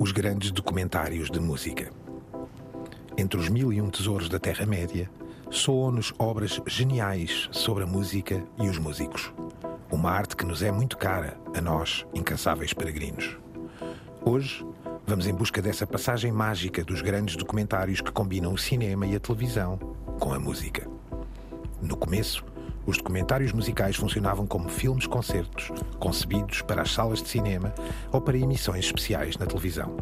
os grandes documentários de música. Entre os mil e um tesouros da Terra-média, soam-nos obras geniais sobre a música e os músicos. Uma arte que nos é muito cara, a nós, incansáveis peregrinos. Hoje, vamos em busca dessa passagem mágica dos grandes documentários que combinam o cinema e a televisão com a música. No começo, os documentários musicais funcionavam como filmes-concertos, concebidos para as salas de cinema ou para emissões especiais na televisão.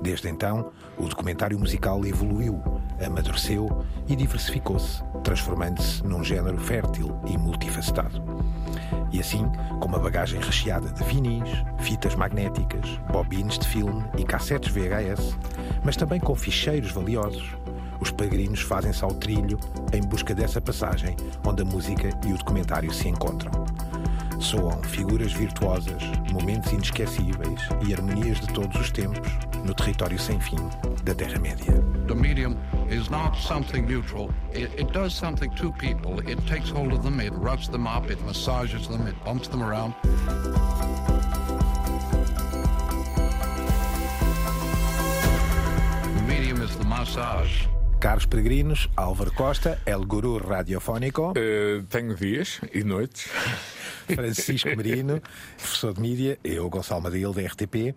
Desde então, o documentário musical evoluiu, amadureceu e diversificou-se, transformando-se num género fértil e multifacetado. E assim, com uma bagagem recheada de vinis, fitas magnéticas, bobines de filme e cassetes VHS, mas também com ficheiros valiosos, os peregrinos fazem-se ao trilho em busca dessa passagem onde a música e o documentário se encontram. Soam figuras virtuosas, momentos inesquecíveis e harmonias de todos os tempos no território sem fim da Terra-média. The medium is not something neutral. It, it does something to people. It takes hold of them, it rubs them up, it massages them, it bumps them around. The medium is the massage. Caros peregrinos, Álvaro Costa, El Guru Radiofónico, Uh, tenho dias e noites. Francisco Merino, professor de mídia, eu, Gonçalo Madil, da RTP.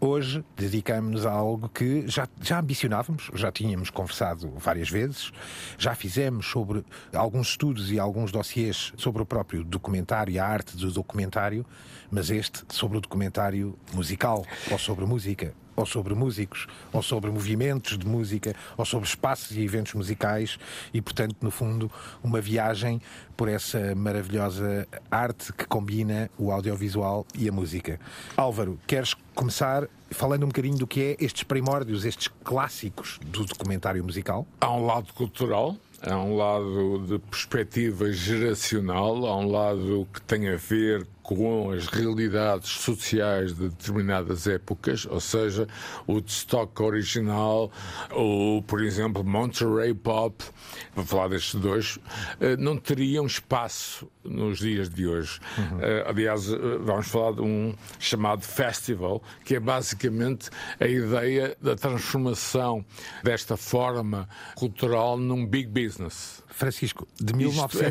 Hoje dedicamos-nos a algo que já, já ambicionávamos, já tínhamos conversado várias vezes, já fizemos sobre alguns estudos e alguns dossiês sobre o próprio documentário e a arte do documentário, mas este sobre o documentário musical, ou sobre música, ou sobre músicos, ou sobre movimentos de música, ou sobre espaços e eventos musicais e, portanto, no fundo, uma viagem por essa maravilhosa arte que combina o audiovisual e a música. Álvaro, queres começar falando um bocadinho do que é estes primórdios, estes clássicos do documentário musical? Há um lado cultural, há um lado de perspectiva geracional, há um lado que tem a ver com as realidades sociais de determinadas épocas, ou seja, o Woodstock original, ou, por exemplo, Monterey Pop, para falar destes dois, eh, não teriam espaço nos dias de hoje. Eh, Aliás, eh, vamos falar de um chamado festival, que é basicamente a ideia da transformação desta forma cultural num big business. Francisco, de Isto é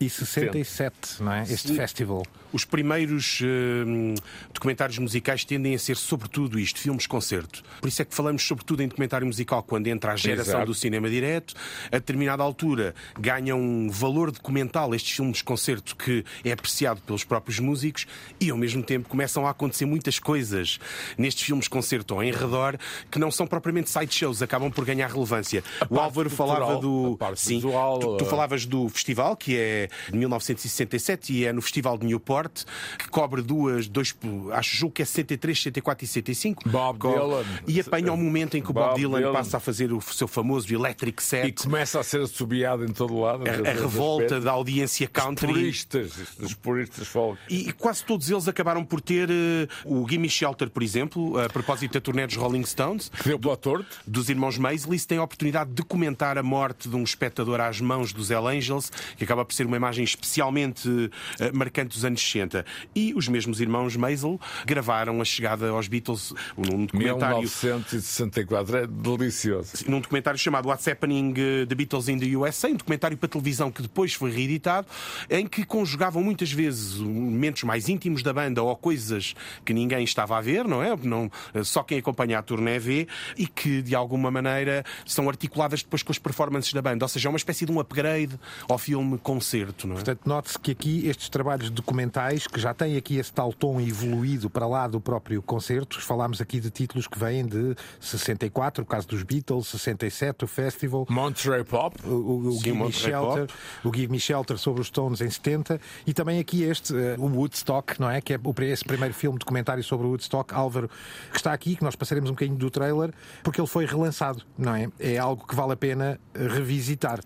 1967, fundamental. não é? Este festival. Os primeiros hum, documentários musicais tendem a ser, sobretudo, isto, filmes-concerto. Por isso é que falamos, sobretudo, em documentário musical quando entra a geração Exato. do cinema direto. A determinada altura ganham um valor documental estes filmes-concerto que é apreciado pelos próprios músicos e, ao mesmo tempo, começam a acontecer muitas coisas nestes filmes-concerto ou em redor que não são propriamente sideshows, acabam por ganhar relevância. O parte Álvaro cultural, falava do. a Sim, visual, tu, tu eh, falavas do festival, que é de 1967 e é no Festival de Newport, que cobre duas, dois, acho julgo que é 63, 64 e 65. Bob Co- Dylan. E apanha o momento em que o Bob, Bob Dylan, Dylan. passa a fazer o seu famoso Electric E Set. começa a ser assobiado em todo lado. A, a revolta da audiência country. puristas, dos puristas folk. E, e quase todos eles acabaram por ter eh, o Gimme Shelter, por exemplo, a propósito da turnê dos Rolling Stones, Que deu pela torto. dos irmãos Maisley, tem a oportunidade de documentar a morte de um espectador às mãos dos Hell Angels, que acaba por ser uma imagem especialmente eh, marcante dos anos 60. E os mesmos irmãos Maisel gravaram a chegada aos Beatles num documentário. 1964 é delicioso. Num documentário chamado What's Happening eh, The Beatles in the USA, um documentário para televisão que depois foi reeditado, em que conjugavam muitas vezes momentos mais íntimos da banda ou coisas que ninguém estava a ver, não é? Não, eh, só quem acompanha a turnê vê, e que de alguma maneira são articuladas depois com as performances da banda. Ou seja, é uma espécie de um upgrade ao filme concerto, não é? Portanto, note-se que aqui estes trabalhos documentais, que já têm aqui esse tal tom evoluído para lá do próprio concerto, falámos aqui de títulos que vêm de 64, o caso dos Beatles, 67, o Festival, Monterey Pop. o, o, o Sim, Give Me Shelter, Pop. o Give Me Shelter sobre os Stones em 70 e também aqui este, eh, o Woodstock, não é? Que é o- esse primeiro filme documentário sobre o Woodstock, Álvaro, que está aqui, que nós passaremos um bocadinho do trailer, porque ele foi relançado, não é? É algo que vale a pena eh, revisitar.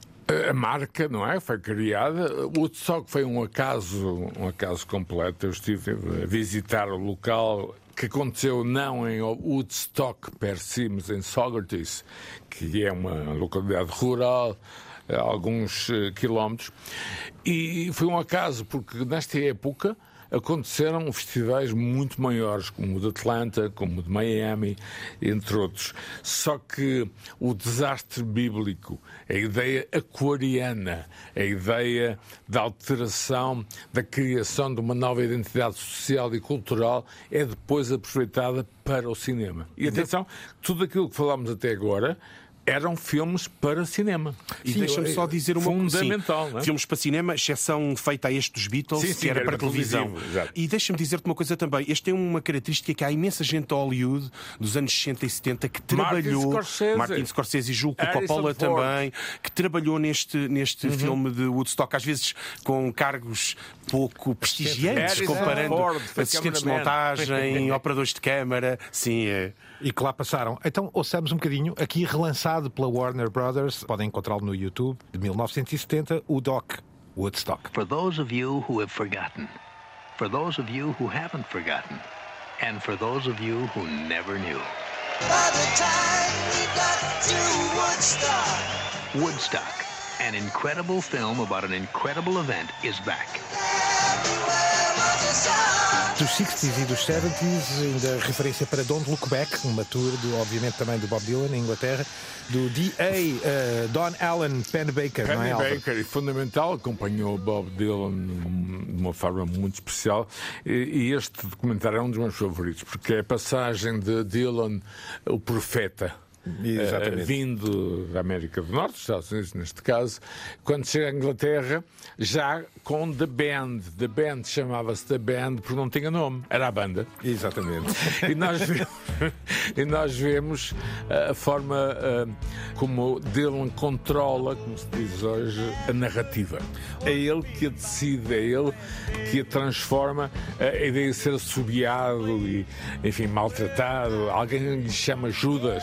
A marca, não é? Foi criada. O Woodstock foi um acaso, um acaso completo. Eu estive a visitar o local que aconteceu não em Woodstock per si, mas em Saugerties, que é uma localidade rural a alguns eh, quilómetros. E foi um acaso, porque nesta época aconteceram festivais muito maiores, como o de Atlanta, como o de Miami, entre outros. Só que o desastre bíblico, a ideia aquariana, a ideia da alteração, da criação de uma nova identidade social e cultural é depois aproveitada para o cinema. E atenção, tudo aquilo que falámos até agora eram filmes para cinema. E deixa-me só dizer uma coisa. Fundamental, sim, Filmes para cinema, exceção feita a este dos Beatles, sim, sim, que era, era para televisão. E deixa-me dizer-te uma coisa também. Este tem uma característica que há imensa gente de Hollywood dos anos 60 e 70 que trabalhou. Martin Scorsese, Martin Scorsese e julgo que Coppola também, que trabalhou neste, neste uhum. filme de Woodstock, às vezes com cargos pouco prestigiantes, comparando Ford, assistentes de montagem, operadores de câmara. Sim, é. E que lá passaram. Então, ouçamos um bocadinho, aqui relançado pela Warner Brothers, podem encontrá-lo no YouTube, de 1970, o Doc Woodstock. For those of you who have forgotten, for those of you who haven't forgotten, and for those of you who never knew. By the time we got to Woodstock. Woodstock, an incredible film about an incredible event, is back. Dos 60s e dos 70s, ainda referência para Don't Look Back, uma tour, do, obviamente também do Bob Dylan, em Inglaterra, do D.A. Uh, eh, Don Allen Pennebaker, Penny não é? Baker, e fundamental, acompanhou Bob Dylan de uma forma muito especial. E, e este documentário é um dos meus favoritos, porque é a passagem de Dylan, o profeta uh, vindo da América do Norte, Estados Unidos neste caso, quando chega à Inglaterra, já com The Band. The Band chamava-se The Band porque não tinha nome, era a banda. Exatamente. e, nós vemos, e nós vemos a forma uh, como Dylan controla, como se diz hoje, a narrativa. É ele que a decide, é ele que a transforma, a ideia de ser assobiado e, enfim, maltratado. Alguém lhe chama Judas.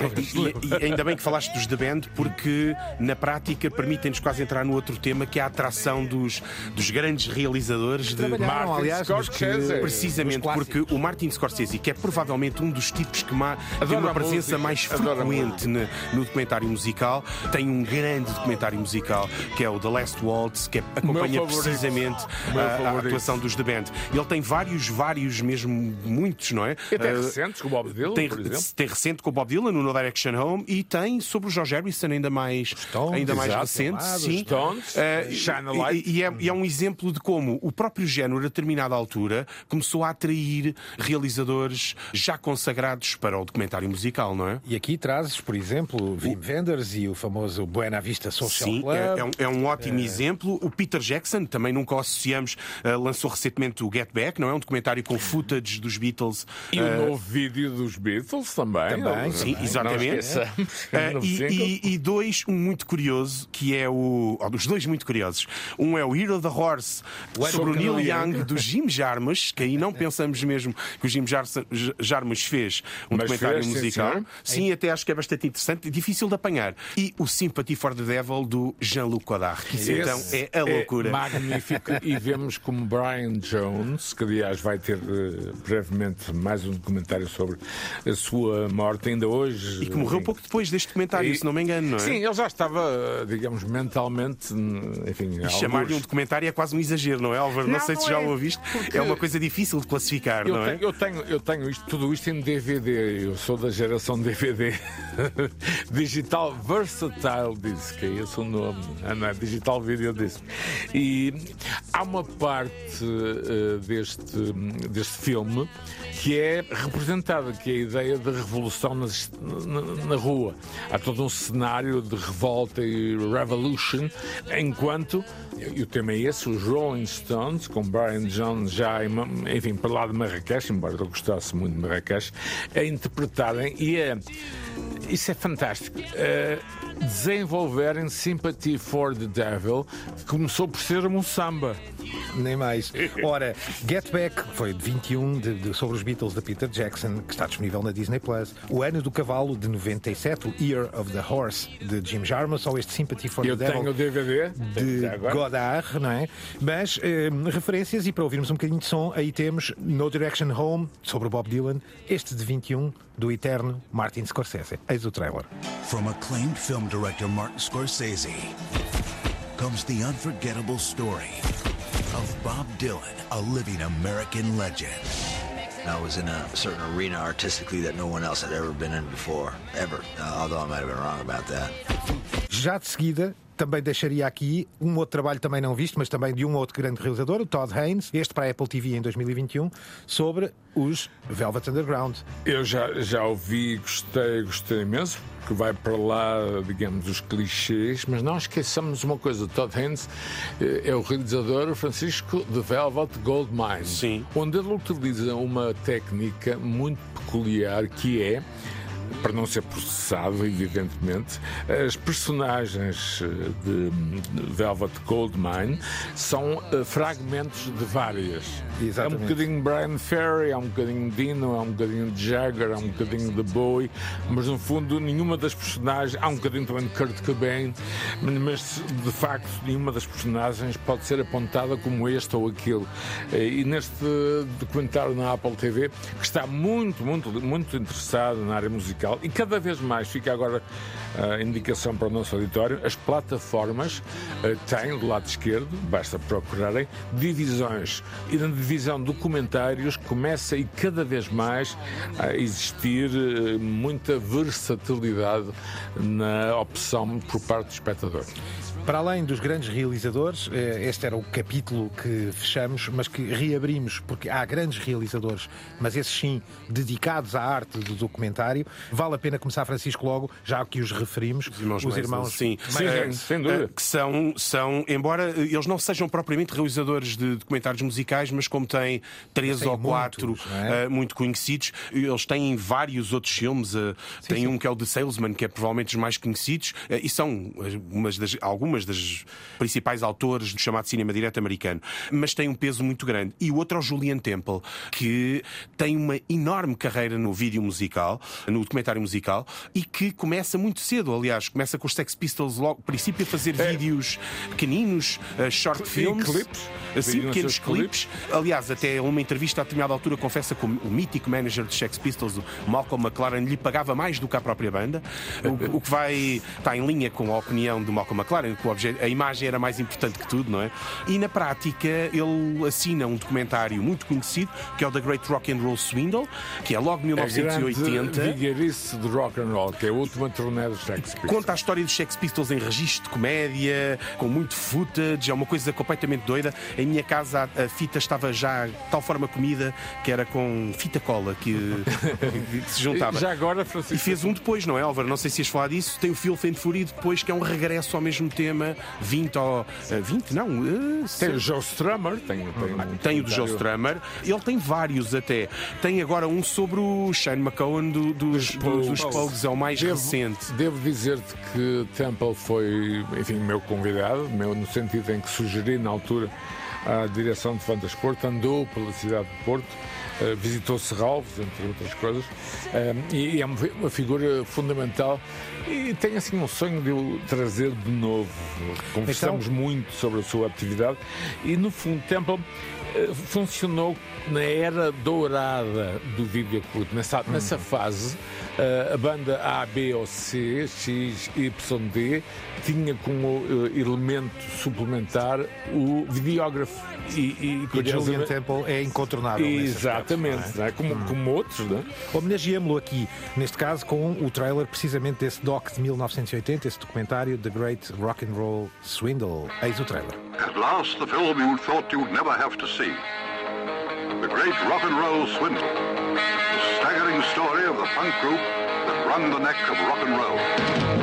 E, e, ainda bem que falaste dos The Band, porque na prática permitem-nos quase entrar no outro tema, que é a atração dos, dos grandes realizadores de Martin aliás, Scorsese. Precisamente porque o Martin Scorsese, que é provavelmente um dos tipos que má, tem uma presença mais frequente no, no, documentário musical, tem um grande documentário musical que é o The Last Waltz, que acompanha precisamente a, a, atuação dos The Band. Ele tem vários, vários, mesmo muitos, não é? E tem uh, recentes com o Bob Dylan. Tem, tem recente com o Bob Dylan no No Direction Home e tem sobre o George Harrison ainda mais, Stones, ainda mais recente. Sim. Stones, uh. E, e, é, e, é, um exemplo de como o próprio género, a determinada altura, começou a atrair realizadores já consagrados para o documentário musical, não é? E aqui trazes, por exemplo, Wim Wenders e o famoso Buena Vista Social Sim, Club. É, é, um, é um ótimo é... exemplo. O Peter Jackson, também nunca o associamos, uh, lançou recentemente o Get Back, não é? Um documentário com footage dos Beatles. E uh... o novo vídeo dos Beatles também. Também, sim, exatamente. Uh, e, e, e, dois, um muito curioso, que é o. Oh, dos dois muito curiosos. Um é o Hero of the Horse, sobre o Neil Young, do Jim Jarmusch, que aí não pensamos mesmo que o Jim Jarmusch fez um Mas documentário fez, musical. Sim, sim, até acho que é bastante interessante, difícil de apanhar. E o Sympathy for the Devil, do Jean-Luc Godard, que isso então é a loucura. É magnífico. e vemos como Brian Jones, que aliás vai ter uh, brevemente mais um documentário sobre a sua morte ainda hoje. E que morreu pouco depois deste documentário, e, se não me engano, não é? Sim, ele já estava, digamos, mentalmente, enfim. E chamar-lhe um documentário é quase um exagero, não é, Álvaro? Não, não sei não se já é, o ouviste. É uma coisa difícil de classificar, eu não tenho, é? Eu tenho, eu tenho isto, tudo isto em DVD. Eu sou da geração DVD. Digital Versatile Disc, é esse o nome. Ah, não é? Digital Video Disc. E há uma parte uh, deste, deste filme que é representada, que é a ideia da revolução nas, na, na, rua. Há todo um cenário de revolta e revolution, enquanto, e o tema é esse, os Rolling Stones, com Brian Jones já, enfim, para lá de Marrakech, embora eu gostasse muito de Marrakech, a interpretarem e a. Isso é fantástico. Uh, desenvolverem Sympathy for the Devil, que começou por ser um samba. Nem mais. Ora, Get Back foi de 21 de, de, sobre os Beatles de Peter Jackson, que está disponível na Disney Plus. O Ano do Cavalo de 97, o Year of the Horse de Jim Jarmusch, ou este Sympathy for Eu the Devil. Eu tenho o DVD de Godard, não é? Mas eh, referências e para ouvirmos um bocadinho de som, aí temos No Direction Home sobre o Bob Dylan, este de 21 do eterno Martin Scorsese. Eis o trailer. From acclaimed film director Martin Scorsese comes the unforgettable story of Bob Dylan, a living American legend. I was in a certain arena artistically that no one else had ever been in before, ever. Uh, although I might have been wrong about that. Já de seguida, também deixaria aqui um outro trabalho também não visto, mas também de um outro grande realizador, o Todd Haynes, este para a Apple TV em 2021, sobre os Velvet Underground. Eu já, já ouvi, gostei, gostei imenso, que vai para lá, digamos, os clichês, mas não esqueçamos uma coisa: Todd Haynes eh, é o realizador Francisco de Velvet Goldmine, Sim. onde ele utiliza uma técnica muito peculiar que é para não ser processado, evidentemente, as personagens eh, de Velvet Goldmine são eh, fragmentos de várias. Exatamente. É um bocadinho Brian Ferry, é um bocadinho Dino, é um bocadinho de Jagger, é um bocadinho de Bowie, mas no fundo nenhuma das personagens, há um bocadinho também de Kurt Cobain, mas de facto nenhuma das personagens pode ser apontada como este ou aquele. Eh, E neste documentário na Apple TV, que está muito, muito, muito interessado na área musical e cada vez mais fica agora a indicação para o nosso auditório, as plataformas eh, têm do lado esquerdo, basta procurarem, divisões. E na divisão documentários começa e cada vez mais a existir eh, muita versatilidade na opção por parte do espectador. Para além dos grandes realizadores, eh, este era o capítulo que fechamos, mas que reabrimos, porque há grandes realizadores, mas esses sim dedicados à arte do documentário. Vale a pena começar, Francisco, logo, já que os referimos, os irmãos Manson, sim. Sim, Eh, sem dúvida. eh, Que são, são, embora eles não sejam propriamente realizadores de documentários musicais, mas como têm três têm ou quatro muitos, não é? muito conhecidos, eles têm vários outros filmes. eh, tem um que é o The Salesman, que é provavelmente os mais conhecidos, e são eh, umas das, algumas das principais autores do chamado cinema direto americano. Mas tem um peso muito grande. E o outro é o Julian Temple, que tem uma enorme carreira no vídeo musical, no documentário musical, e que começa muito cedo, aliás, começa com os Sex Pistols logo, princípio, a fazer vídeos pequeninos, eh, short films. clipes. Assim, nos pequenos clipes. Aliás, até uma entrevista a determinada altura confessa que o o mítico manager dos Sex Pistols, Malcolm McLaren, lhe pagava mais do que a própria banda, o, o que vai está em linha com a opinião do Malcolm McLaren, que o obje- a imagem era mais importante que tudo, não é? E na prática ele assina um documentário muito conhecido, que é o The Great Rock and Roll Swindle, que é logo de A grande 1980. vigarice de rock and roll, que é a última turnê dos Sex Pistols. Conta a história dos Sex Pistols em registro de comédia, com muito footage, é uma coisa completamente doida. Em minha casa a, a fita estava já de tal forma comida que era com fita cola que, que se juntava. Já agora, E Francisco. fez um depois, não é, Álvaro? Não sei se ias falar disso. Tem o Filth and Fury depois, que é um regresso ao mesmo tema. 20 ou. eh, 20? Não. eh, Tem o Joe Strummer, tem, tem, um tem o do Joe Strummer, ele tem vários até. Tem agora um sobre o Shane McCowan do- dos, Pogues. dos Pogues, é o mais Devo- recente. Devo dizer-te que Temple foi, enfim, meu convidado, meu, no sentido em que sugeri na altura a direção de Fantasporto, andou pela cidade de Porto, visitou Serralves, entre outras coisas, eh, e é uma fi- uma figura fundamental. E tenho assim um sonho de o trazer de novo. Conversamos Então- muito sobre a sua atividade. E, no fundo, Temple eh, funcionou na era dourada do videoclube. Nessa, nessa fase, eh, a banda A, B ou C, X, Y, D, tinha como eh, elemento suplementar o videógrafo. E, e, E Julian Temple é incontornável. Exatamente, não é? não é? Como, como outros, não é? Homenageamos-lo aqui, neste caso, com o trailer precisamente desse doc de 1980, esse documentário The Great Rock and Roll Swindle. Eis o trailer. At last, the film you thought you'd never have to see. The Great Rock and Roll Swindle. The staggering story of the punk group that wrung the neck of rock and roll.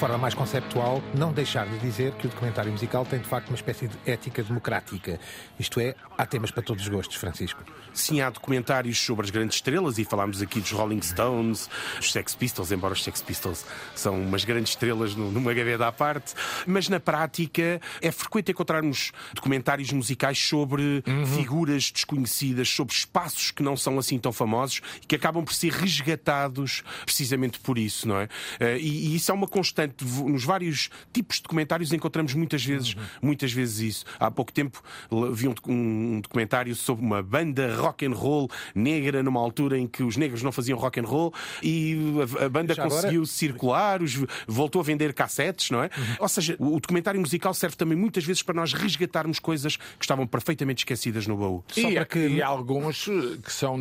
Forma mais conceptual, não deixar de dizer que o documentário musical tem de facto uma espécie de ética democrática. Isto é, há temas para todos os gostos, Francisco. Sim, há documentários sobre as grandes estrelas e falámos aqui dos Rolling Stones, dos Sex Pistols, embora os Sex Pistols são umas grandes estrelas nu- numa gaveta à parte, mas na prática é frequente encontrarmos documentários musicais sobre figuras desconhecidas, sobre espaços que não são assim tão famosos e que acabam por ser resgatados precisamente por isso, não é? Eh, E, e isso é uma constante. Portanto, nos vários tipos de documentários encontramos muitas vezes, uhum. muitas vezes isso. Há pouco tempo vi um, um, documentário sobre uma banda rock and roll negra numa altura em que os negros não faziam rock and roll e a, a banda Já conseguiu agora... circular, os, voltou a vender cassetes, não é? Uhum. Ou seja, o, documentário musical serve também muitas vezes para nós resgatarmos coisas que estavam perfeitamente esquecidas no baú. E, Só para que... e alguns que são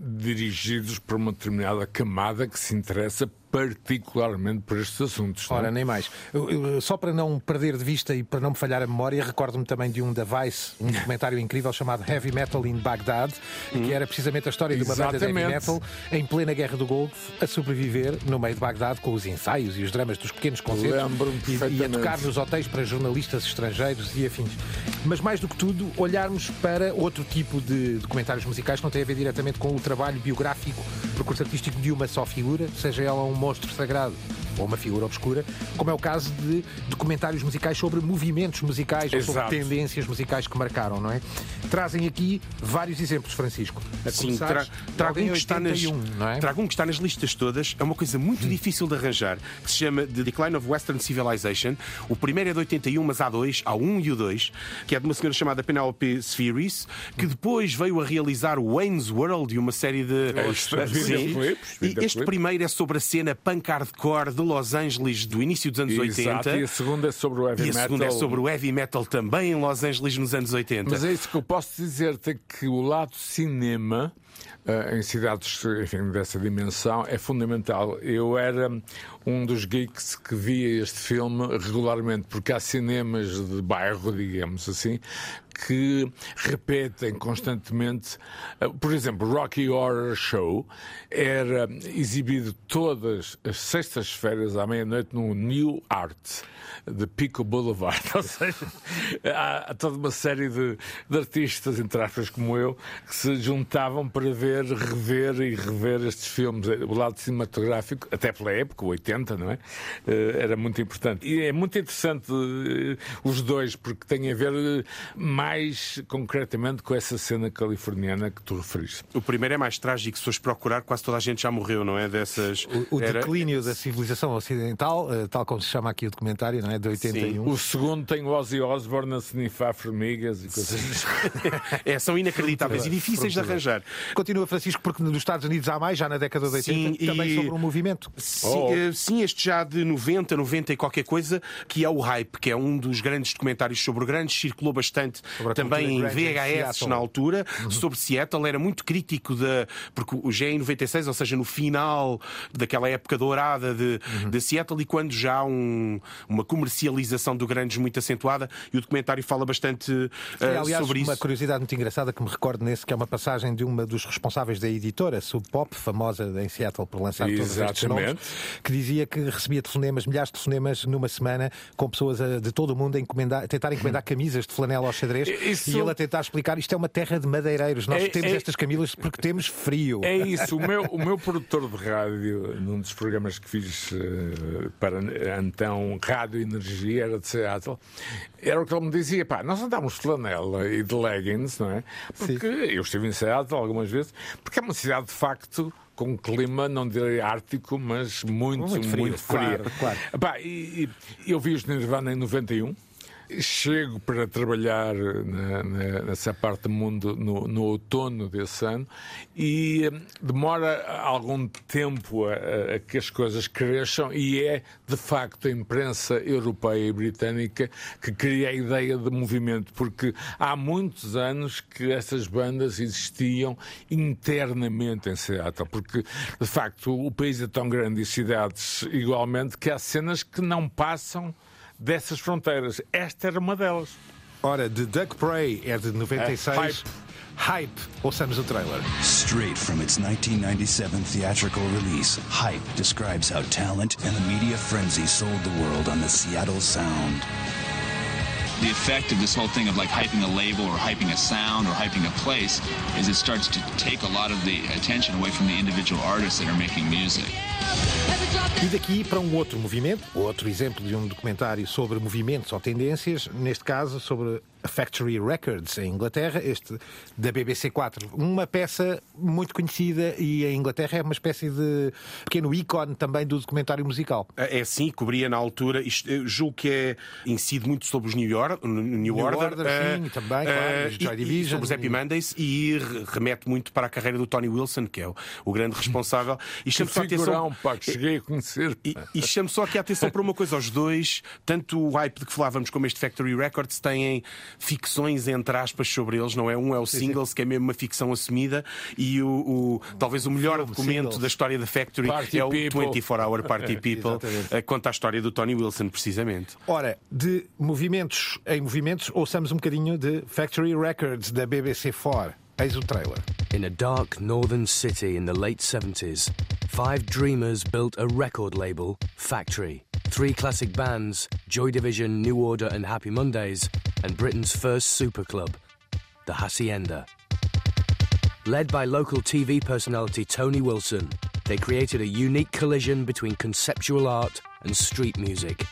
dirigidos por uma determinada camada que se interessa particularmente por estes assuntos. É? Ora, não? nem mais. Só para não perder de vista e para não me falhar a memória, recordo-me também de um da Vice, um documentário incrível chamado Heavy Metal in Baghdad, hum. que era precisamente a história de uma banda de heavy metal em plena Guerra do Golfo a sobreviver no meio de Bagdad com os ensaios e os dramas dos pequenos concertos e, e a tocar nos hotéis para jornalistas estrangeiros e afins. Mas mais do que tudo, olharmos para outro tipo de documentários musicais que não tem a ver diretamente com o trabalho biográfico, percurso artístico de uma só figura, seja ela um monstro sagrado ou uma figura obscura, como é o caso de documentários musicais sobre movimentos musicais Exato. ou sobre tendências musicais que marcaram, não é? Trazem aqui vários exemplos, Francisco. Sim, tra trago, um que está nas, é? trago um que está nas listas todas, é uma coisa muito hum. difícil de arranjar, que se chama The Decline of Western Civilization. O primeiro é de 81, mas há dois, há um e o dois, que é de uma senhora chamada Penelope Spheris, que depois veio a realizar o Wayne's World e uma série de. É, Sim. E este primeiro é sobre a cena punk hardcore de Los Angeles do início dos anos Exato, 80. E a segunda é sobre o heavy metal. E a segunda é sobre o heavy metal também em Los Angeles nos anos 80. Mas é isso que eu posso dizer-te que o lado cinema uh, em cidades enfim, dessa dimensão é fundamental. Eu era um dos geeks que via este filme regularmente, porque há cinemas de bairro, digamos assim, que repetem constantemente. Uh, por exemplo, Rocky Horror Show era exibido todas as sextas-feiras à meia-noite no New Art de Pico Boulevard. Ou seja, há, toda uma série de, de artistas, entre aspas, como eu, que se juntavam para ver, rever e rever estes filmes. O lado cinematográfico, até pela época, 80, não é? Eh, era muito importante. E é muito interessante eh, os dois, porque têm a ver eh, mais concretamente com essa cena californiana que tu referiste. O primeiro é mais trágico, se fores procurar, quase toda a gente já morreu, não é? Dessas. O, o Era... declínio da civilização ocidental, tal como se chama aqui o documentário, não é? De 81. Sim. O segundo tem o Ozzy Osbourne a snifar formigas e coisas assim. é, são inacreditáveis e difíceis de arranjar. Continua, Francisco, porque nos Estados Unidos há mais, já na década de 80, sim, também e... sobre um movimento. Sim, oh. Eh, sim, este já de 90, 90 e qualquer coisa, que é o Hype, que é um dos grandes documentários sobre o grande, circulou bastante também em VHS na altura, uhum. sobre Seattle, era muito crítico da. Porque o G em 96, ou seja, no final daquela época dourada de, uhum. de Seattle, e quando já há um, uma comercialização do Grandes muito acentuada, e o documentário fala bastante uh, é, aliás, sobre isso. Uma curiosidade muito engraçada que me recordo nesse, que é uma passagem de uma dos responsáveis da editora Sub Pop, famosa em Seattle por lançar todos estes nomes, que dizia que recebia telefonemas, milhares de telefonemas numa semana, com pessoas a, de todo o mundo a, encomendar, a tentar encomendar camisas de flanela ao xadrez isso... e ele a tentar explicar isto é uma terra de madeireiros. Nós é, temos é... estas camisas porque temos frio. É isso. O meu, o meu produtor de rádio, num dos programas que fiz uh, para então Rádio Energia, era de Seattle, era o que ele me dizia: pá, nós andamos de flanela e de leggings, não é? Porque Sim. eu estive em Seattle algumas vezes, porque é uma cidade de facto com um clima, não direi ártico, mas muito, muito frio. Muito frio. Claro, claro. Epá, e, e, eu vi os Nirvana em 91 chego para trabalhar na, na, nessa parte do mundo no, no, outono desse ano e hum, demora algum tempo a, a, que as coisas cresçam e é de facto a imprensa europeia e britânica que cria a ideia de movimento, porque há muitos anos que essas bandas existiam internamente em Seattle, porque de facto o país é tão grande e cidades igualmente que há cenas que não passam dessas fronteiras. Esta era uma delas. Ora, The Duck Prey é de 96. É, hype. Hype. Ouçamos o trailer. Straight from its 1997 theatrical release, Hype describes how talent and the media frenzy sold the world on the Seattle Sound. The effect of this whole thing of like hyping a label or hyping a sound or hyping a place is it starts to take a lot of the attention away from the individual artists that are making music. E daqui para um outro movimento, outro exemplo de um documentário sobre movimentos ou tendências, neste caso sobre Factory Records, em Inglaterra, este da BBC 4. Uma peça muito conhecida e em Inglaterra é uma espécie de pequeno ícone também do documentário musical. É sim, cobria na altura. Isto, julgo que é, incide muito sobre os New, York, New, New Order. Order sim, uh, também, claro, uh, Joy e, Division. E sobre os Happy Mondays e remete muito para a carreira do Tony Wilson, que é o, o grande responsável. E chamo só atenção. Pá, que cheguei a conhecer. E, e chamo só aqui a atenção para uma coisa: os dois, tanto o hype de que falávamos como este Factory Records, têm ficções, entre aspas, sobre eles, não é? Um é o Singles, que é mesmo uma ficção assumida, e o, o talvez o melhor documento singles. da história da Factory Party é o People. 24 Hour Party People, eh, conta a história do Tony Wilson, precisamente. Ora, de movimentos em movimentos, ouçamos um bocadinho de Factory Records da BBC4. In a dark northern city in the late 70s, five dreamers built a record label, Factory. Three classic bands, Joy Division, New Order, and Happy Mondays, and Britain's first super club, the Hacienda. Led by local TV personality Tony Wilson, they created a unique collision between conceptual art and street music.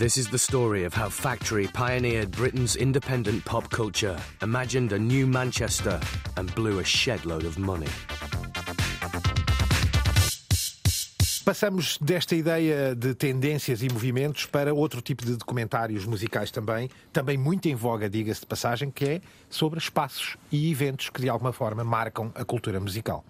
This is the story of how Factory pioneered Britain's independent pop culture, imagined a new Manchester, and blew a shed-load of money. Passamos desta ideia de tendências e movimentos para outro tipo de documentários musicais também, também muito em voga, diga-se de passagem, que é sobre espaços e eventos que de alguma forma marcam a cultura musical.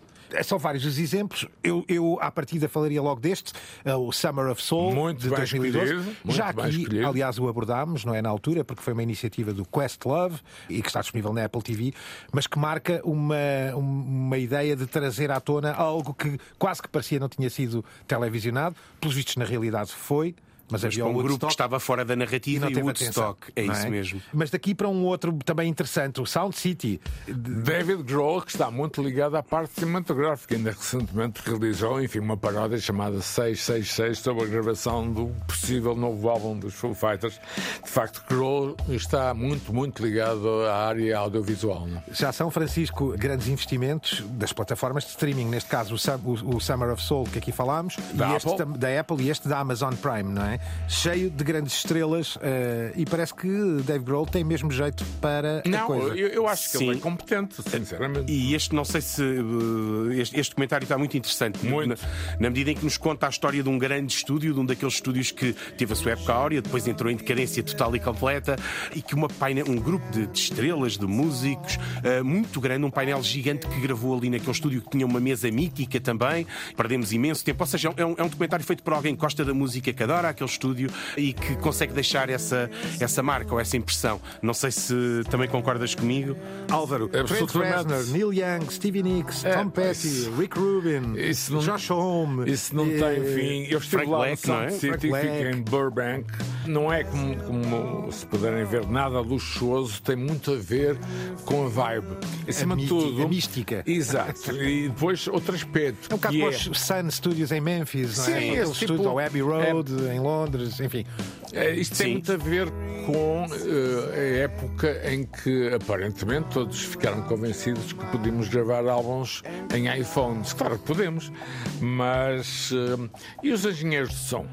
São vários os exemplos. Eu, eu, à partida, falaria logo deste, eh, o Summer of Soul, muito de 2012. Escolhido, Já aqui, aliás, o abordámos, não é na altura, porque foi uma iniciativa do Questlove e que está disponível na Apple TV, mas que marca uma, uma ideia de trazer à tona algo que quase que parecia não tinha sido televisionado, pelos vistos, na realidade foi. Mas, mas havia um grupo que estava fora da narrativa e, e Woodstock. Atenção, é isso é? mesmo. Mas daqui para um outro também interessante, o Sound City. David Grohl, que está muito ligado à parte cinematográfica, ainda recentemente realizou, enfim, uma paródia chamada 666 sobre a gravação do possível novo álbum dos Foo Fighters. De facto, Grohl está muito, muito ligado à área audiovisual. Não? É? Já São Francisco, grandes investimentos das plataformas de streaming, neste caso o, o Summer of Soul, que aqui falámos, da, e Apple? Este, da Apple e este da Amazon Prime, não é? Cheio de grandes estrelas uh, e parece que Dave Grohl tem mesmo jeito para não, a coisa. Eu, eu acho que Sim. ele é competente, sinceramente. E este, não sei se. Uh, este, este documentário está muito interessante. Muito. Na, na, medida em que nos conta a história de um grande estúdio, de um daqueles estúdios que teve a sua época áurea, depois entrou em decadência total e completa, e que uma painel, um grupo de, de estrelas, de músicos, uh, muito grande, um painel gigante que gravou ali naquele estúdio que tinha uma mesa mítica também. Perdemos imenso tempo. Ou seja, é um, é um documentário feito por alguém que gosta da música, que adora aquele estúdio e que consegue deixar essa, essa marca ou essa impressão. Não sei se também concordas comigo. Álvaro, Trent Reznor, Neil Young, Stevie Nicks, é, Tom Petty, isso, Rick Rubin, isso não, Josh Homme. Isso não tem fim. Eu estive Frank lá Black, no é? City, em Burbank. Não é como, como, se puderem ver, nada luxuoso, tem muito a ver com a vibe. Acima de tudo. A mística. Exato. E depois outro aspecto. É um bocado é... Sun Studios em Memphis, Sim, não é? esse estúdio tipo... ao Abbey Road, é... em Londres, enfim. É, isto tem muito a ver com uh, a época em que aparentemente todos ficaram convencidos que podíamos gravar álbuns em iPhones. Claro que podemos, mas. Uh, e os engenheiros de som?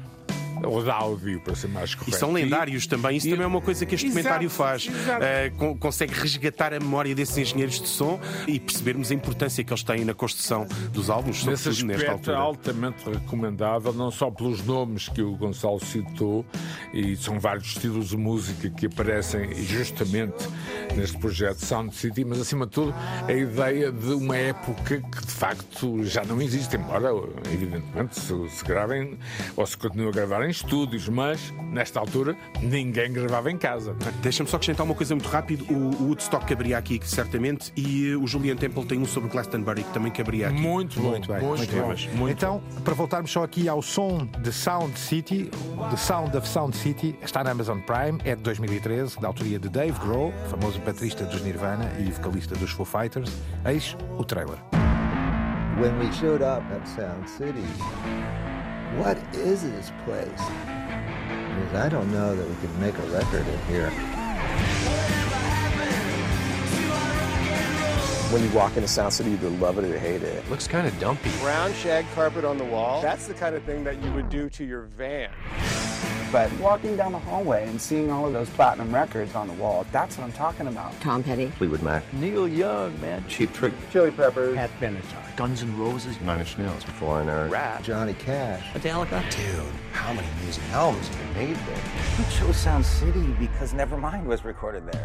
Ou de áudio, para ser mais correto. E são lendários e, também. Isso e, também é uma coisa que este exato, documentário faz. Uh, consegue resgatar a memória desses engenheiros de som e percebermos a importância que eles têm na construção dos álbuns, Nesse aspecto nesta altura. é altamente recomendável, não só pelos nomes que o Gonçalo citou, e são vários estilos de música que aparecem justamente neste projeto Sound City, mas acima de tudo a ideia de uma época que de facto já não existe, embora evidentemente se, se gravem ou se continuem a gravar em estúdios, mas nesta altura ninguém gravava em casa. Deixa-me só acrescentar uma coisa muito rápido. O, o Woodstock caberia aqui, certamente, e o Julian Temple tem um sobre Glastonbury que também caberia aqui. Muito bom, muito bem. Muito bom. Muito então, para voltarmos só aqui ao som de Sound City, The Sound of Sound City, está na Amazon Prime, é de 2013, da autoria de Dave Grohl, famoso baterista dos Nirvana e vocalista dos Foo Fighters. Eis o trailer. When we showed up at Sound City, what is this place? Because I don't know that we could make a record in here. When you walk into Sound City, you either love it or hate it. Looks kind of dumpy. Brown shag carpet on the wall. That's the kind of thing that you would do to your van. But walking down the hallway and seeing all of those platinum records on the wall, that's what I'm talking about. Tom Petty. Fleetwood Mac. Neil Young, man. Cheap Trick. Chili Peppers. Pat Benatar. Guns N' Roses. Nine Inch Nails. Foreigner. Rat. Johnny Cash. Metallica. Dude, how many music albums have been made there? We chose Sound City because Nevermind was recorded there.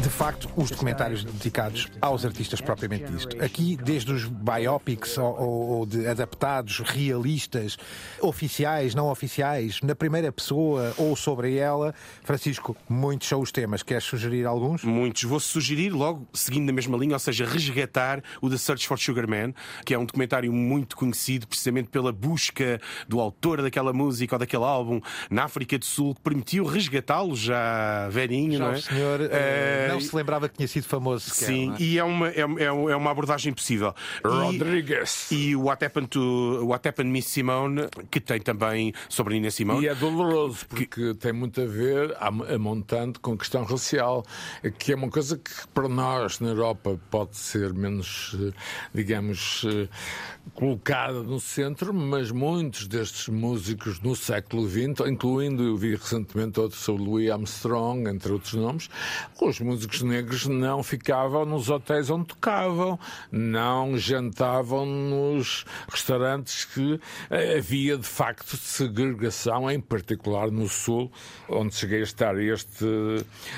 De facto, os documentários dedicados aos artistas propriamente disto. Aqui, desde os biopics ou, ou de adaptados, realistas, oficiais, não oficiais, na primeira pessoa ou sobre ela, Francisco, muitos são os temas. Queres sugerir alguns? Muitos. Vou sugerir logo, seguindo na mesma linha, ou seja, resgatar o The Search for Sugar Man, que é um documentário muito conhecido precisamente pela busca do autor daquela música ou daquele álbum na África do Sul, que permitiu resgatá-lo já velhinho, Já não o é? senhor eh, Eh, não se lembrava que tinha sido famoso sequer, Sim, é? e é uma, é, é- é uma abordagem possível. E- Rodrigues. E, o What Happened to What Happened Miss Simone, que tem também sobre Nina Simone. E é doloroso, porque tem muito a ver, a a montante, com a questão racial, que é uma coisa que para nós na Europa pode ser menos, eh, digamos, colocada no centro, mas muitos destes músicos no século XX, incluindo, eu vi recentemente outro sobre Louis Armstrong, entre outros nomes, os músicos negros não ficavam nos hotéis onde tocavam, não jantavam nos restaurantes que eh, havia de facto segregação, em particular no Sul, onde cheguei a estar. Este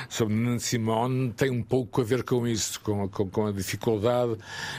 sobre Nina Simone tem um pouco a ver com isso, com, com, com a dificuldade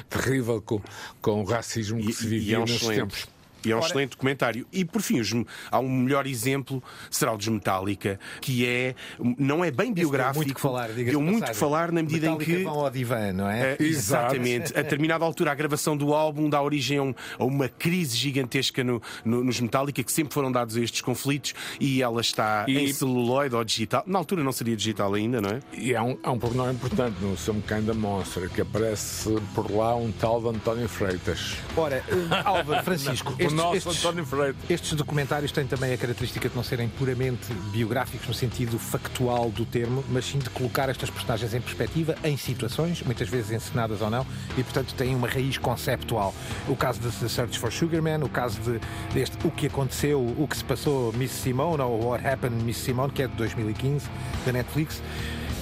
terrível com, com o racismo que se e vivia é um nesses tempos. E é um excelente documentário. E por fim, os- há um melhor exemplo, será o dos Metallica, que é não é bem biográfico. Deu muito que falar, diga-se Deu de muito passagem. que falar na medida Metallica em que. vão ao divã, não é? É, exatamente. A determinada altura, a gravação do álbum dá origem a, um- a uma crise gigantesca no- no- nos Metallica, que sempre foram dados a estes conflitos, e ela está E- em celuloide ou digital. Na altura não seria digital ainda, não é? E há um, há um pormenor importante no Some Kind of Monster, que aparece por lá um tal de António Freitas. Ora, eh, Álvaro Francisco, o estes, nosso estes- António Freitas. estes documentários têm também a característica de não serem puramente biográficos no sentido factual do termo, mas sim de colocar estas personagens em perspectiva, em situações, muitas vezes encenadas ou não, e portanto têm uma raiz conceptual. O caso de The Search for Sugar Man, o caso de deste O que aconteceu, o que se passou Miss Simone, ou What Happened Miss Simone, que é de 2015, da Netflix.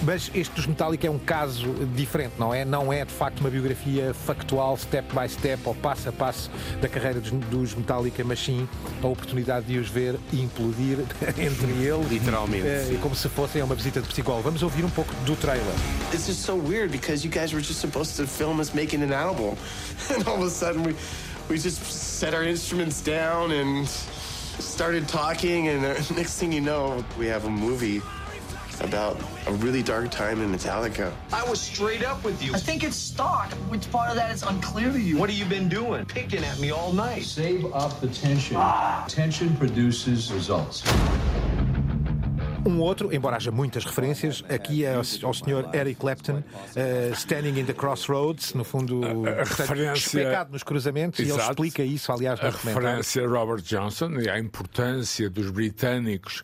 Mas este dos Metallica é um caso diferente, não é? Não é de facto uma biografia factual, step by step ou passo a passo da carreira dos, dos Metallica, mas sim a oportunidade de os ver implodir entre eles. Literalmente, sim. como se fossem uma visita de psicólogo. Vamos ouvir um pouco do trailer. It's just so weird because you guys were just supposed to film us making an album. And all of a sudden we we just set our instruments down and started talking and uh, next thing you know, we have a movie about a really dark time in Metallica. I was straight up with you. I think it's stock. Which part of that is unclear to you? What have you been doing? Picking at me all night. Save up the tension. Tension produces results. Um outro, embora haja muitas referências, aqui é ao, ao Sr. Eric Clapton, eh, Standing in the Crossroads, no fundo, a referência- nos cruzamentos, e ele Exato. explica isso, aliás, no A referência a Robert Johnson e à importância dos britânicos.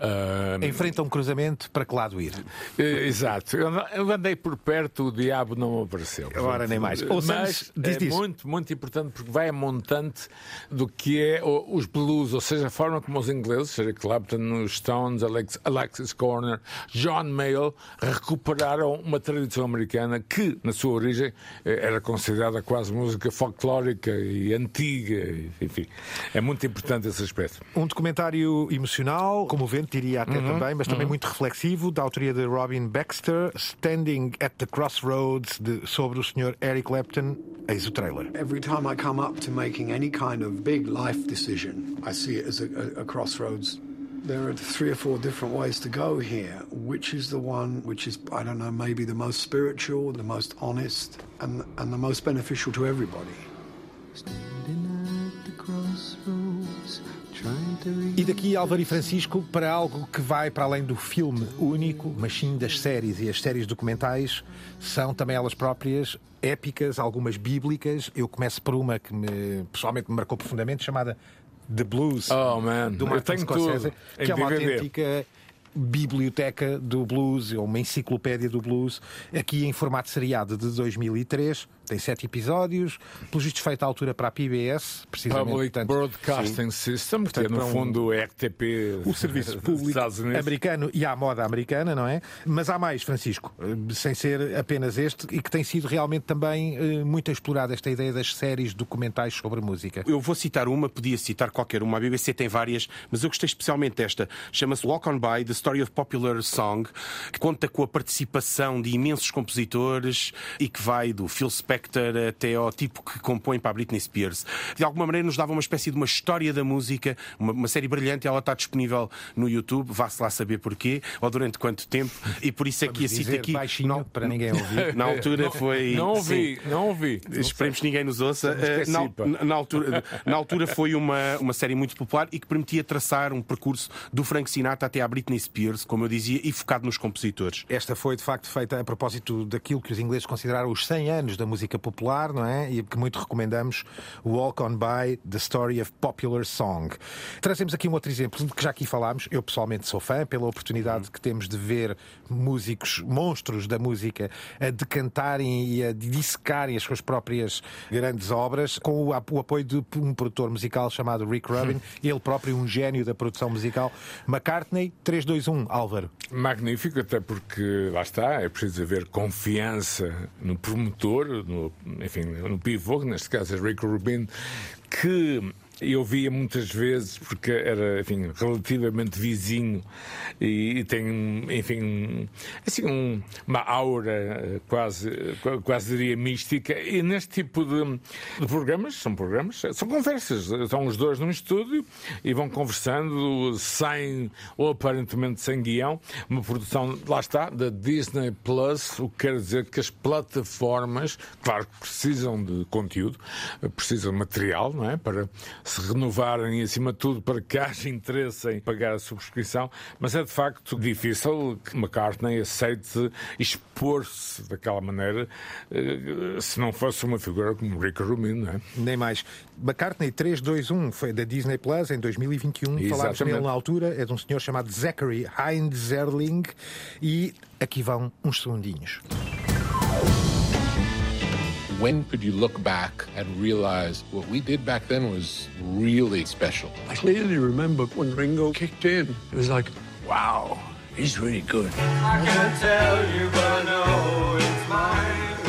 ah, Enfrenta um cruzamento, para que lado ir? eh, Exato. Eu andei por perto, o diabo não apareceu. Ora, nem mais. Ouçamos, Mas é disso. muito, muito importante porque vai a montante do que é os blues, ou seja, a forma como os ingleses, Eric Clapton, os Stones, Alex, Alexis Corner, John Mayall, recuperaram uma tradição americana que, na sua origem, eh, era considerada quase música folclórica e antiga. Enfim, é muito importante esse aspecto. Um documentário emocional, comovente, diria até Uhum, também, mas também uhum. muito reflexivo, da autoria de Robin Baxter, Standing at the Crossroads, de- sobre o Sr. Eric Clapton. Eis o trailer. Every time I come up to making any kind of big life decision, I see it as a, a, a crossroads. There are three or four different ways to go here. Which is the one which is, I don't know, maybe the most spiritual, the most honest, and, and the most beneficial to everybody? E daqui, Álvaro e Francisco, para algo que vai para além do filme único, mas sim das séries. E as séries documentais são também elas próprias épicas, algumas bíblicas. Eu começo por uma que me, pessoalmente me marcou profundamente, chamada The Blues, Oh, man. do Martin Scorsese, que é uma DVD. autêntica biblioteca do blues, ou uma enciclopédia do blues, aqui em formato seriado de 2003. Tem sete episódios, pelos vistos feita à altura para a PBS, precisamente. Public portanto, Broadcasting System, que é Portanto, no um- fundo o RTP o serviço público americano e à moda americana, não é? Mas há mais, Francisco, eh, sem ser apenas este, e que tem sido realmente também eh, muito explorada esta ideia das séries documentais sobre música. Eu vou citar uma, podia citar qualquer uma. A BBC tem várias, mas eu gostei especialmente desta. Chama-se Walk On By, The Story of Popular Song, que conta com a participação de imensos compositores e que vai do Phil Spector até ao tipo que compõe para a Britney Spears. De alguma maneira nos dava uma espécie de uma história da música, uma, uma série brilhante. Ela está disponível no YouTube, vá-se lá saber porquê, ou durante quanto tempo, e por isso é que a cito dizer aqui. baixinho para ninguém ouvir. Na altura Não- foi. Não ouvi, Sim. não ouvi. Esperemos que ninguém nos ouça. Eh, na- na altura, na altura foi uma, uma série muito popular e que permitia traçar um percurso do Frank Sinatra até à Britney Spears, como eu dizia, e focado nos compositores. Esta foi de facto feita a propósito daquilo que os ingleses consideraram os 100 anos da música popular, não é? E que muito recomendamos, Walk On By, The Story of Popular Song. Trazemos aqui um outro exemplo que já aqui falámos. Eu pessoalmente sou fã pela oportunidade que temos de ver músicos, monstros da música, a decantarem e a dissecarem as suas próprias grandes obras, com o, ap- o apoio de um produtor musical chamado Rick Rubin, ele próprio um gênio da produção musical. McCartney, 321, Álvaro. Magnífico, até porque lá está, é preciso haver confiança no promotor, no, enfim, no pivô, neste caso é Rick Rubin, que eu via muitas vezes porque era, enfim, relativamente vizinho e, e tem, enfim, assim, um- uma aura quase, qua- quase diria mística. E neste tipo de, de programas, são programas, são conversas, estão os dois num estúdio e vão conversando sem, ou aparentemente sem guião, uma produção, lá está, da Disney Plus, o que quer dizer que as plataformas, claro precisam de conteúdo, precisam de material, não é? Para se renovarem e, acima de tudo, para que haja interesse em pagar a subscrição, mas é de facto difícil que McCartney aceite expor-se daquela maneira eh, se não fosse uma figura como Rick Rubin, não é? Nem mais. McCartney 321 foi da Disney Plus em 2021. Falámos Exatamente. nele na altura. É de um senhor chamado Zachary Heinzerling. E aqui vão uns segundinhos. When could you look back and realize what we did back then was really special? I clearly remember when Ringo kicked in. It was like, wow, he's really good. I can't tell you, but I know it's mine.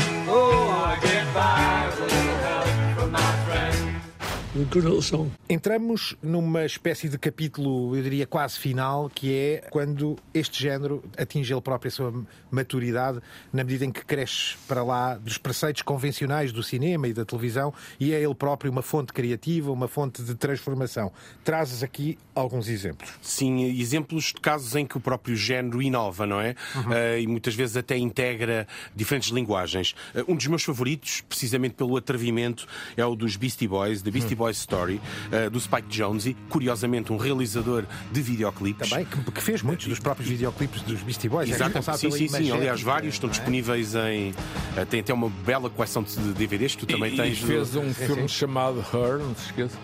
Song. Entramos numa espécie de capítulo, eu diria quase final, que é quando este género atinge ele próprio a sua maturidade, na medida em que cresce para lá dos preceitos convencionais do cinema e da televisão e é ele próprio uma fonte criativa, uma fonte de transformação. Trazes aqui alguns exemplos. Sim, exemplos de casos em que o próprio género inova, não é? Eh, e muitas vezes até integra diferentes linguagens. Eh, um dos meus favoritos, precisamente pelo atrevimento, é o dos Beastie Boys, The Beastie Boys Story, eh, do Spike Jonze, curiosamente um realizador de videoclipes. Também, que, que fez muitos dos próprios videoclipes dos Beastie Boys. É Exato, responsável sim, sim, sim. Aliás, vários estão é? disponíveis em. eh, Tem até uma bela coleção de DVDs que tu também e, tens. e fez do- um filme chamado Her, não se esqueça.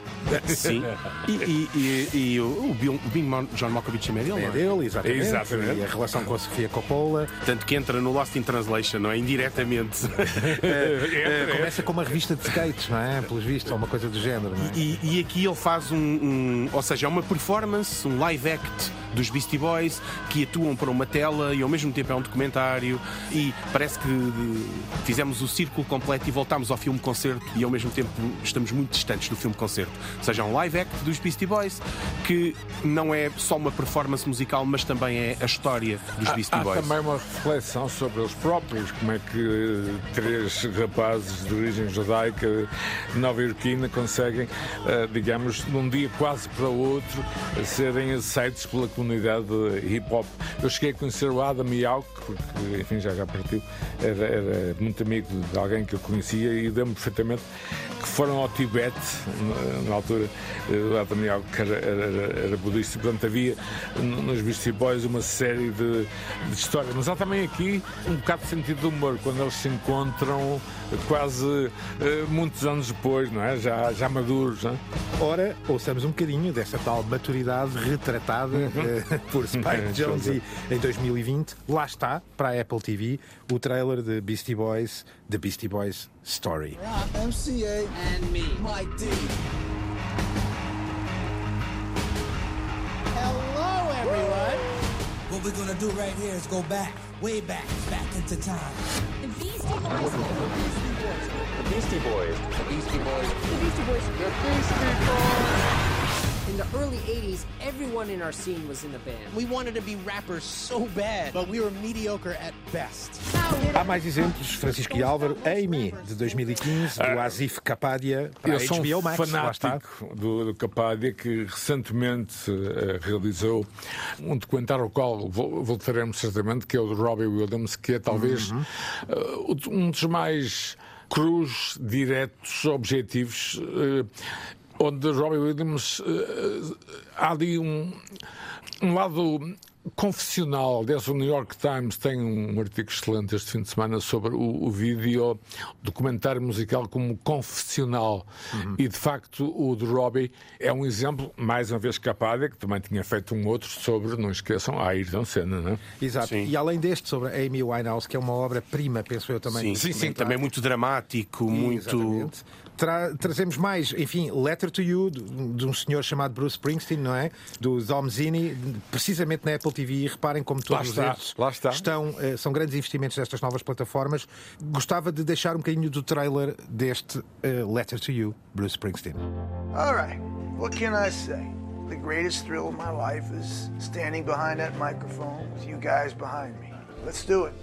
Sim. E, e- e- e o, Bill, o Bing John Malkovich é dele, É não dele, exatamente. Exatamente. E a relação com a Sofia Coppola. Tanto que entra no Lost in Translation, não é? Indiretamente. Eh, Começa com uma revista de skates, não é? Pelos vistos, ou uma coisa do género, é? E, e aqui ele faz um, um- Ou seja, é uma performance, um live act dos Beastie Boys que atuam para uma tela e ao mesmo tempo é um documentário. E parece que fizemos o círculo completo e voltámos ao filme-concerto e ao mesmo tempo estamos muito distantes do filme-concerto. Ou seja, é um live act dos Beastie Boys que não é só uma performance musical, mas também é a história dos Beastie Há Boys. também uma reflexão sobre eles próprios, como é que eh, três rapazes de origem judaica nova-iorquina conseguem, eh, digamos, num dia quase para outro, serem aceitos pela comunidade hip-hop. Eu cheguei a conhecer o Adam Yauch, porque, enfim, já já partiu, era, era muito amigo de alguém que eu conhecia e deu-me perfeitamente que foram ao Tibete, na, altura, eh, o Adam Yauch era, era, era, budista, portanto havia nos Beastie Boys uma série de, de histórias. Mas há também aqui um bocado de sentido de humor, quando eles se encontram quase eh, muitos anos depois, não é? Já, já maduros, não é? Ora, ouçamos um bocadinho dessa tal maturidade retratada eh, por Spike Jonze em 2020. Lá está, para a Apple TV, o trailer de Beastie Boys, The Beastie Boys Story. MCA and me, Mike D. Hello, everyone. What we're gonna do right here is go back, way back, back into time. The Beastie Boys. The Beastie Boys. The Beastie Boys. The Beastie Boys. The Beastie Boys. In the early 80s, everyone in our scene was in the band. We wanted to be rappers so bad, but we were mediocre at best. Há mais exemplos, Francisco e Álvaro, Amy, de 2015, do Asif Kapadia, para a Eu sou HBO um Max. fanático do, do Capadia que recentemente eh, realizou um documentário ao qual vol- voltaremos certamente, que é o de Robbie Williams, que é talvez Uhum. o- um dos mais crus, diretos, objetivos, eh, onde Robbie Williams eh, há ali um, um lado confessional. Aliás, o New York Times tem um artigo excelente este fim de semana sobre o, o vídeo documentário musical como confessional. E, de facto, o de Robbie é um exemplo, mais uma vez, Capadia, que também tinha feito um outro sobre, não esqueçam, a Ayrton Senna, não é? Exato. E além deste, sobre a Amy Winehouse, que é uma obra-prima, penso eu também. Sim, sim, sim, também muito dramático, muito. Exatamente. Tra- trazemos mais, enfim, Letter to You, de, de um senhor chamado Bruce Springsteen, não é? Do Dom Zini, precisamente na Apple TV. E reparem como todos está, estes lá está. Estão, eh, são grandes investimentos destas novas plataformas. Gostava de deixar um bocadinho do trailer deste eh, Letter to You, Bruce Springsteen. All right, what can I say? The greatest thrill of my life is standing behind that microphone with you guys behind me. Let's do it.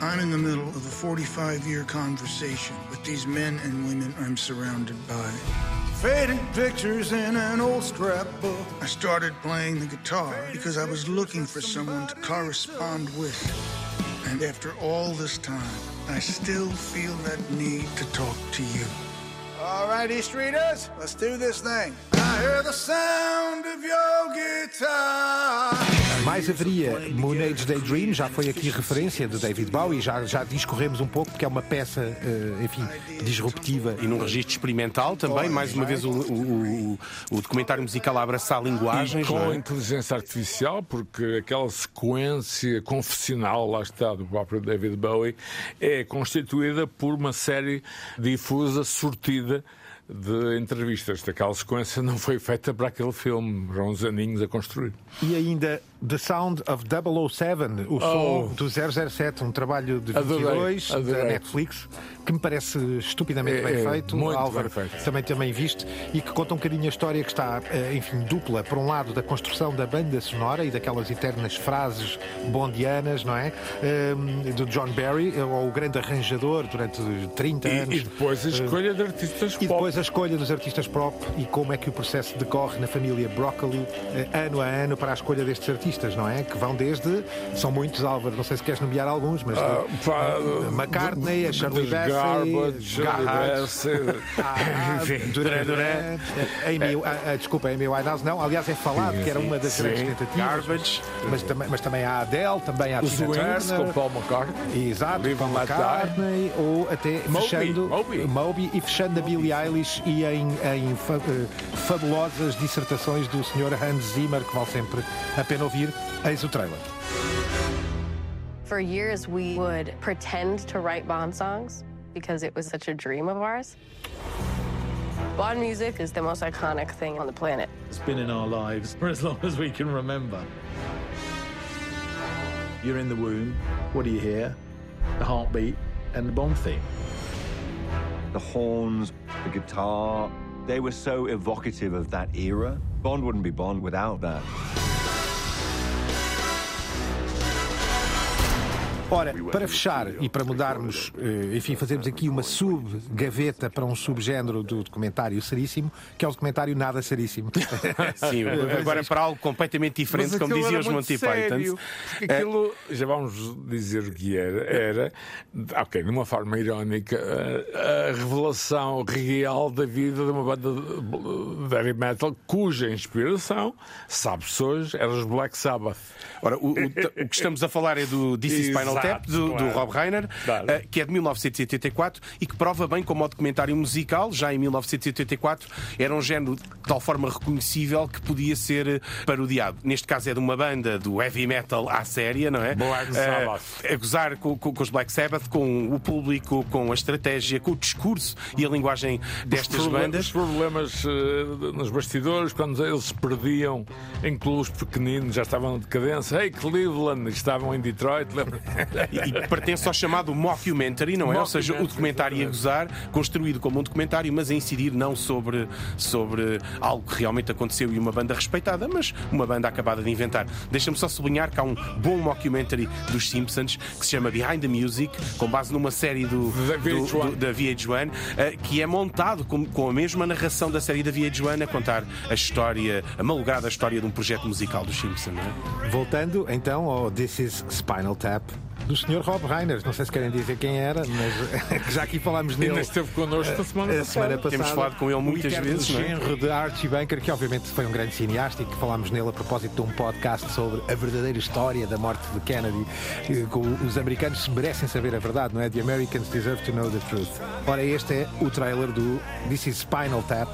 I'm in the middle of a 45 year conversation with these men and women I'm surrounded by. Faded pictures in an old scrapbook. I started playing the guitar because I was looking for someone to correspond with. And after all this time, I still feel that need to talk to you. All right, East Streeters, let's do this thing. I hear the sound of your guitar. Mais haveria Moon Age Daydream, já foi aqui referência de David Bowie, já, já discorremos um pouco, porque é uma peça, eh, enfim, disruptiva. E num registro experimental também, mais uma vez o, o- o- documentário musical a abraçar linguagens. E com a é? inteligência artificial, porque aquela sequência confessional, lá está, do próprio David Bowie, é constituída por uma série difusa, sortida de entrevistas. Aquela sequência não foi feita para aquele filme, eram uns aninhos a construir. E ainda The Sound of 007, o som do 007, um trabalho de Adorei, 22 da adorei. Netflix, que me parece estupidamente É, bem é, feito. muito Álvaro bem feito. também também viste e que conta um bocadinho a história que está, eh, enfim, dupla. Por um lado, da construção da banda sonora e daquelas eternas frases bondianas, não é? Ehm, do John Barry, eh, ou o grande arranjador durante 30 E- anos. e depois a escolha Eh, de artistas E depois a escolha dos artistas pop e como é que o processo decorre na família Broccoli, eh, ano a ano, para a escolha destes artistas, não é? Que vão desde. São muitos, Álvaro, não sei se queres nomear alguns, mas. Ah, pá, McCartney, a Bassey, Garbage, Shirley Garrett, ah. Duran Duran, Amy, ah, ah, desculpa, Amy Winehouse, não, aliás é falado Sim, que era sim. uma das Sim. grandes tentativas. Garbage. Mas, também, mas também há a Adele, também há a Tina Turner. com Paul McCartney. Exato, Paul. McCartney, ou até Moby, fechando Moby. E fechando a Billie Eilish e em, em eh, fabulosas dissertações do Sr. Hans Zimmer, que vale sempre a pena ouvir. Eis o trailer. For years, we would pretend to write Bond songs because it was such a dream of ours. Bond music is the most iconic thing on the planet. It's been in our lives for as long as we can remember. You're in the womb. What do you hear? The heartbeat and the Bond theme. The horns, the guitar, they were so evocative of that era. Bond wouldn't be Bond without that. Ora, para fechar e para mudarmos, eh, enfim, fazermos aqui uma sub-gaveta para um subgénero do documentário seríssimo, que é o documentário Nada Seríssimo. Sim, agora para algo completamente diferente, como diziam os Monty Python. Porque aquilo, já vamos dizer o que era, era, ok, de uma forma irónica, a, revelação real da vida de uma banda de heavy metal cuja inspiração, sabe-se hoje, era os Black Sabbath. Ora, o, o- o que estamos a falar é do This is Spinal Exato, do, do claro. Rob Reiner, eh, que é de 1984 e que prova bem como o documentário musical, já em 1984, era um género de tal forma reconhecível que podia ser eh, parodiado. Neste caso é de uma banda do heavy metal à séria, não é? Black Eh, Sabbath. a gozar com, com- com os Black Sabbath, com o público, com a estratégia, com o discurso e a linguagem destas Os bandas. Os problemas eh, nos bastidores, quando eles se perdiam em clubes pequeninos, já estavam em decadência. Hey, Cleveland, estavam em Detroit. lembra? E, e pertence ao chamado mockumentary, não é? Ou seja, o documentário a gozar, construído como um documentário, mas a incidir não sobre, sobre algo que realmente aconteceu e uma banda respeitada, mas uma banda acabada de inventar. Deixa-me só sublinhar que há um bom mockumentary dos Simpsons que se chama Behind the Music, com base numa série do, Da do- VH1. do- da VH1, eh, que é montado com, com a mesma narração da série da VH1 a contar a história, a malograda história de um projeto musical dos Simpsons, não é? Voltando então ao This is Spinal Tap do Sr. Rob Reiner. Não sei se querem dizer quem era, mas já aqui falámos nele. Ainda esteve connosco na semana a passada. semana passada. Temos falado com ele muitas o vezes, não é? genro de Archie Bunker, que obviamente foi um grande cineasta e que falámos nele a propósito de um podcast sobre a verdadeira história da morte de Kennedy. que Os americanos merecem saber a verdade, não é? The Americans deserve to know the truth. Ora, este é o trailer do This is Spinal Tap,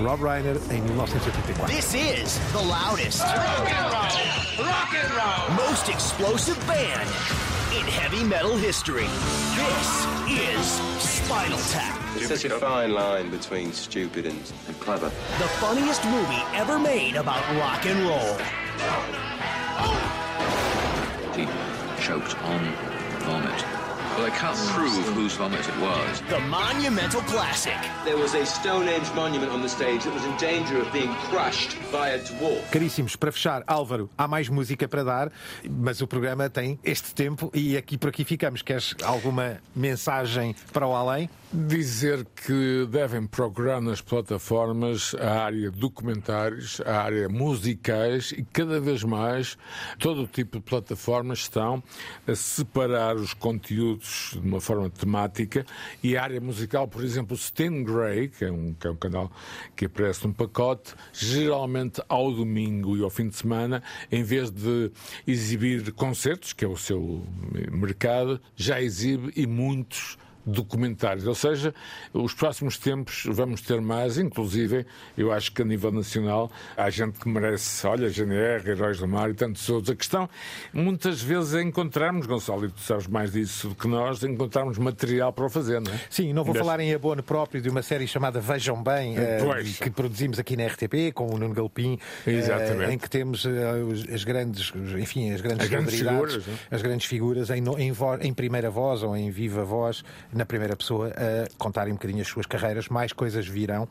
Rob Reiner, em 1984. This is the loudest, rock and roll, rock and roll, most explosive band in heavy metal history. This is Spinal Tap, It's such a fine line between stupid and, and clever. the funniest movie ever made about rock and roll. He choked on vomit. Well, they can't prove whose vomit it was. The monumental classic. There was a Stone Age monument on the stage that was in danger of being crushed by a dwarf. Caríssimos, para fechar, Álvaro, há mais música para dar, mas o programa tem este tempo e aqui por aqui ficamos. Queres alguma mensagem para o além? Dizer que devem procurar nas plataformas a área documentários, a área musicais e cada vez mais todo o tipo de plataformas estão a separar os conteúdos de uma forma temática. E a área musical, por exemplo, o Stingray, que é um, que é um canal que aparece num pacote, geralmente ao domingo e ao fim de semana, em vez de exibir concertos, que é o seu mercado, já exibe e muitos documentários. Ou seja, os próximos tempos vamos ter mais, inclusive, eu acho que a nível nacional há gente que merece, olha, GNR, Heróis do Mar e tantos outros. A questão, muitas vezes, é encontrarmos, Gonçalo, e tu sabes mais disso do que nós, encontrarmos material para o fazer, não é? Sim, não vou Ainda- falar em abono próprio de uma série chamada Vejam Bem, Pois. que produzimos aqui na RTP com o Nuno Galpim, Exatamente. em que temos os- as grandes, enfim, as grandes As grandes celebridades, figuras, as grandes figuras em, em em primeira voz ou em viva voz, na primeira pessoa, a contarem um bocadinho as suas carreiras. Mais coisas virão.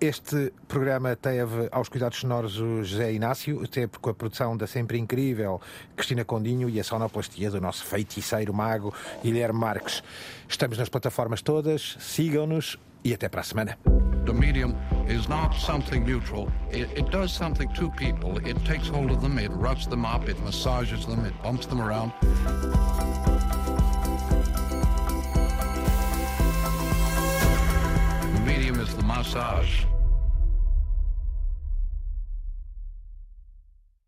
Este programa teve aos cuidados sonoros o José Inácio, teve com a produção da sempre incrível Cristina Condinho e a sonoplastia do nosso feiticeiro mago Guilherme Marques. Estamos nas plataformas todas, sigam-nos e até para a semana. The medium is not something neutral. It, it does something to people. It takes hold of them, it them up, it massages them, it bumps them around. Is the massage.